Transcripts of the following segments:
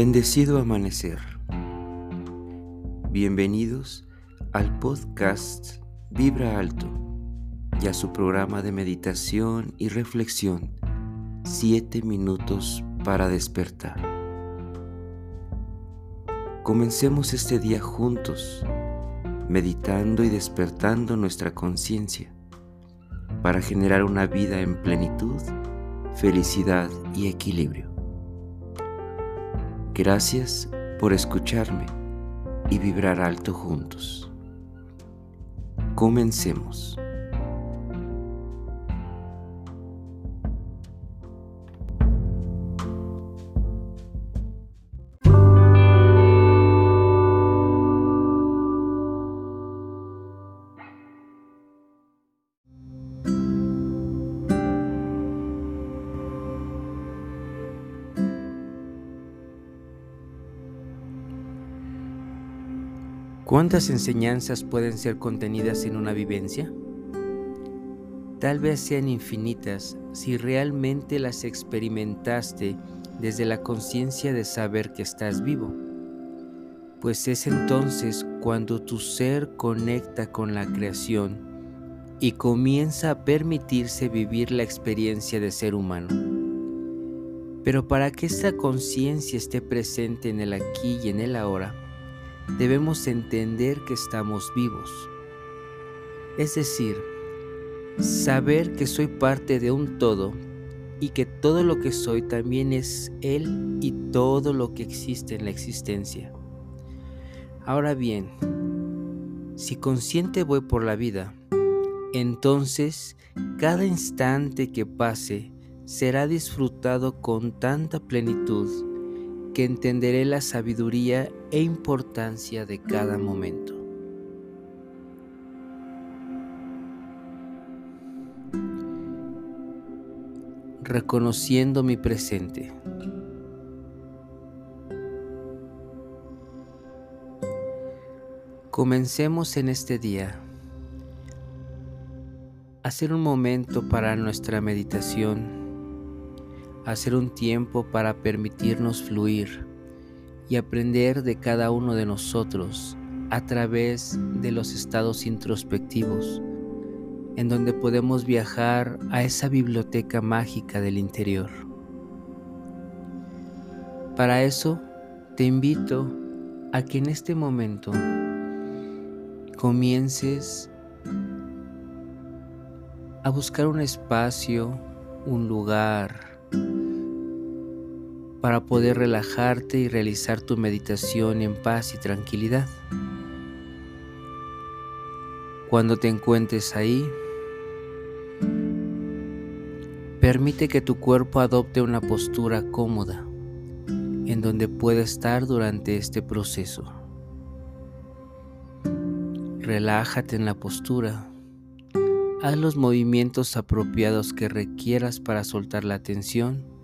Bendecido amanecer. Bienvenidos al podcast Vibra Alto y a su programa de meditación y reflexión, 7 minutos para despertar. Comencemos este día juntos, meditando y despertando nuestra conciencia para generar una vida en plenitud, felicidad y equilibrio. Gracias por escucharme y vibrar alto juntos. Comencemos. ¿Cuántas enseñanzas pueden ser contenidas en una vivencia? Tal vez sean infinitas si realmente las experimentaste desde la conciencia de saber que estás vivo, pues es entonces cuando tu ser conecta con la creación y comienza a permitirse vivir la experiencia de ser humano. Pero para que esta conciencia esté presente en el aquí y en el ahora, debemos entender que estamos vivos. Es decir, saber que soy parte de un todo y que todo lo que soy también es Él y todo lo que existe en la existencia. Ahora bien, si consciente voy por la vida, entonces cada instante que pase será disfrutado con tanta plenitud que entenderé la sabiduría e importancia de cada momento. Reconociendo mi presente. Comencemos en este día a hacer un momento para nuestra meditación hacer un tiempo para permitirnos fluir y aprender de cada uno de nosotros a través de los estados introspectivos, en donde podemos viajar a esa biblioteca mágica del interior. Para eso, te invito a que en este momento comiences a buscar un espacio, un lugar, para poder relajarte y realizar tu meditación en paz y tranquilidad. Cuando te encuentres ahí, permite que tu cuerpo adopte una postura cómoda en donde pueda estar durante este proceso. Relájate en la postura. Haz los movimientos apropiados que requieras para soltar la tensión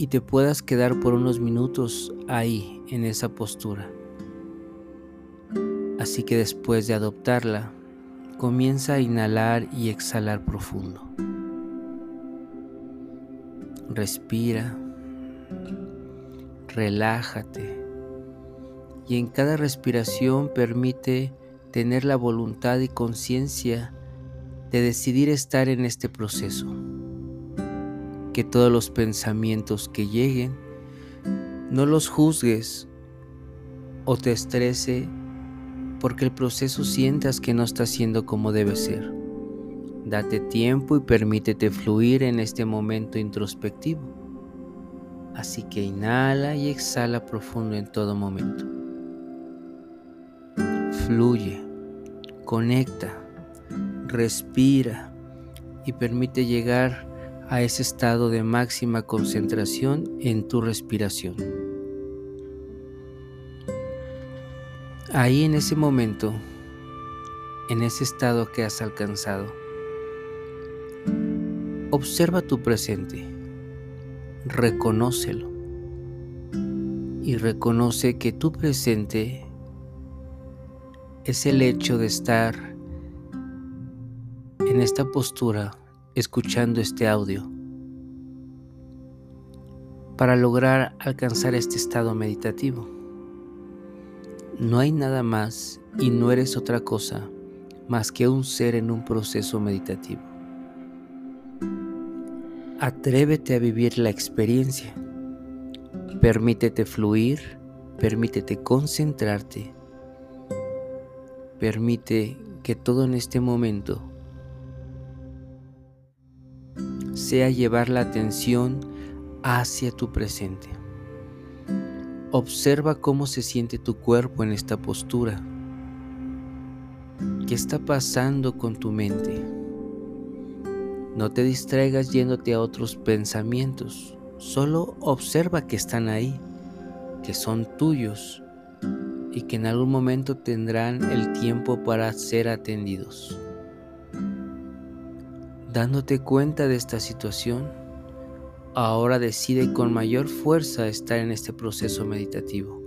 y te puedas quedar por unos minutos ahí en esa postura. Así que después de adoptarla, comienza a inhalar y exhalar profundo. Respira, relájate y en cada respiración permite tener la voluntad y conciencia de decidir estar en este proceso que todos los pensamientos que lleguen no los juzgues o te estrese porque el proceso sientas que no está siendo como debe ser. Date tiempo y permítete fluir en este momento introspectivo. Así que inhala y exhala profundo en todo momento. Fluye, conecta, respira y permite llegar a ese estado de máxima concentración en tu respiración. Ahí en ese momento, en ese estado que has alcanzado, observa tu presente, reconócelo y reconoce que tu presente es el hecho de estar en esta postura escuchando este audio. para lograr alcanzar este estado meditativo. No hay nada más y no eres otra cosa más que un ser en un proceso meditativo. Atrévete a vivir la experiencia. Permítete fluir, permítete concentrarte. Permite que todo en este momento sea llevar la atención hacia tu presente. Observa cómo se siente tu cuerpo en esta postura. ¿Qué está pasando con tu mente? No te distraigas yéndote a otros pensamientos. Solo observa que están ahí, que son tuyos y que en algún momento tendrán el tiempo para ser atendidos. Dándote cuenta de esta situación, ahora decide con mayor fuerza estar en este proceso meditativo,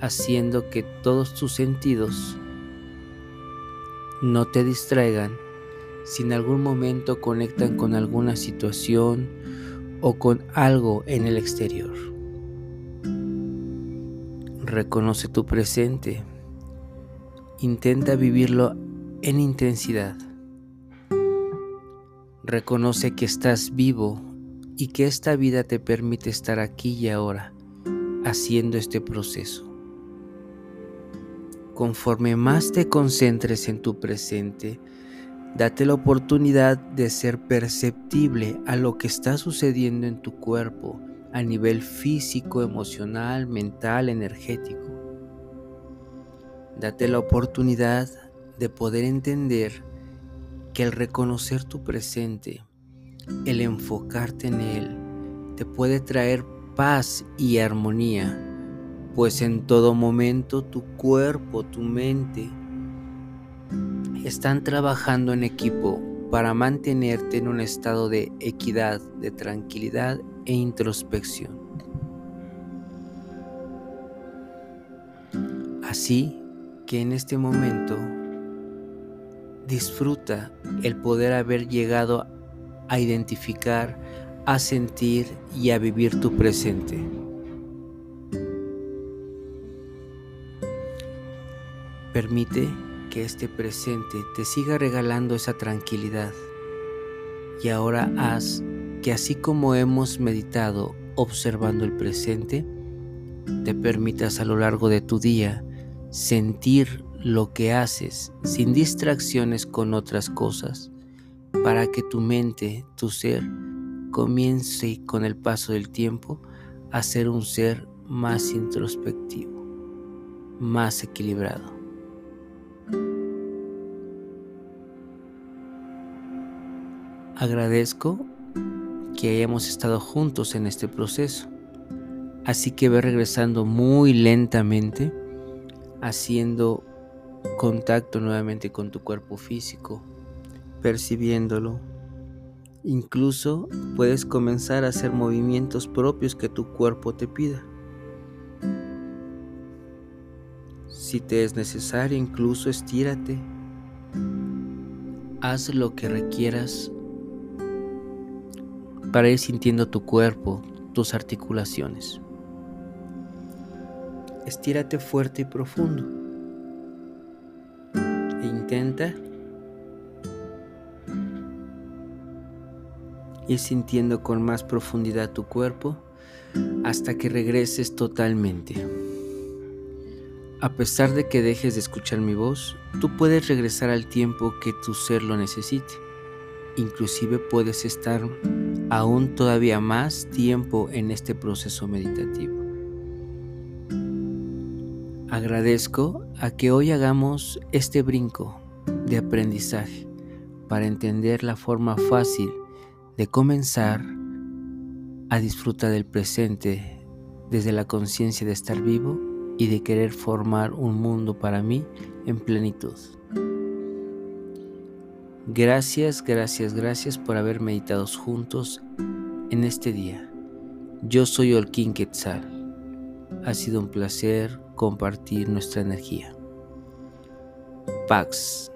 haciendo que todos tus sentidos no te distraigan si en algún momento conectan con alguna situación o con algo en el exterior. Reconoce tu presente. Intenta vivirlo en intensidad. Reconoce que estás vivo y que esta vida te permite estar aquí y ahora haciendo este proceso. Conforme más te concentres en tu presente, date la oportunidad de ser perceptible a lo que está sucediendo en tu cuerpo a nivel físico, emocional, mental, energético. Date la oportunidad de poder entender que el reconocer tu presente, el enfocarte en él, te puede traer paz y armonía pues en todo momento tu cuerpo, tu mente están trabajando en equipo para mantenerte en un estado de equidad, de tranquilidad e introspección. Así que en este momento disfruta el poder haber llegado a identificar, a sentir y a vivir tu presente. Permite que este presente te siga regalando esa tranquilidad. Y ahora haz que así como hemos meditado observando el presente, te permitas a lo largo de tu día sentir lo que haces sin distracciones con otras cosas, para que tu mente, tu ser, comience con el paso del tiempo a ser un ser más introspectivo, más equilibrado. Agradezco que hayamos estado juntos en este proceso. Así que ve regresando muy lentamente, haciendo contacto nuevamente con tu cuerpo físico, percibiéndolo. Incluso puedes comenzar a hacer movimientos propios que tu cuerpo te pida. Si te es necesario, incluso estírate. Haz lo que requieras para ir sintiendo tu cuerpo, tus articulaciones. Estírate fuerte y profundo. Ir sintiendo con más profundidad tu cuerpo hasta que regreses totalmente. A pesar de que dejes de escuchar mi voz, tú puedes regresar al tiempo que tu ser lo necesite. Inclusive puedes estar aún todavía más tiempo en este proceso meditativo. Agradezco a que hoy hagamos este brinco de aprendizaje para entender la forma fácil de comenzar a disfrutar del presente desde la conciencia de estar vivo y de querer formar un mundo para mí en plenitud. Gracias, gracias, gracias por haber meditado juntos en este día. Yo soy Olkin Quetzal. Ha sido un placer compartir nuestra energía. Pax.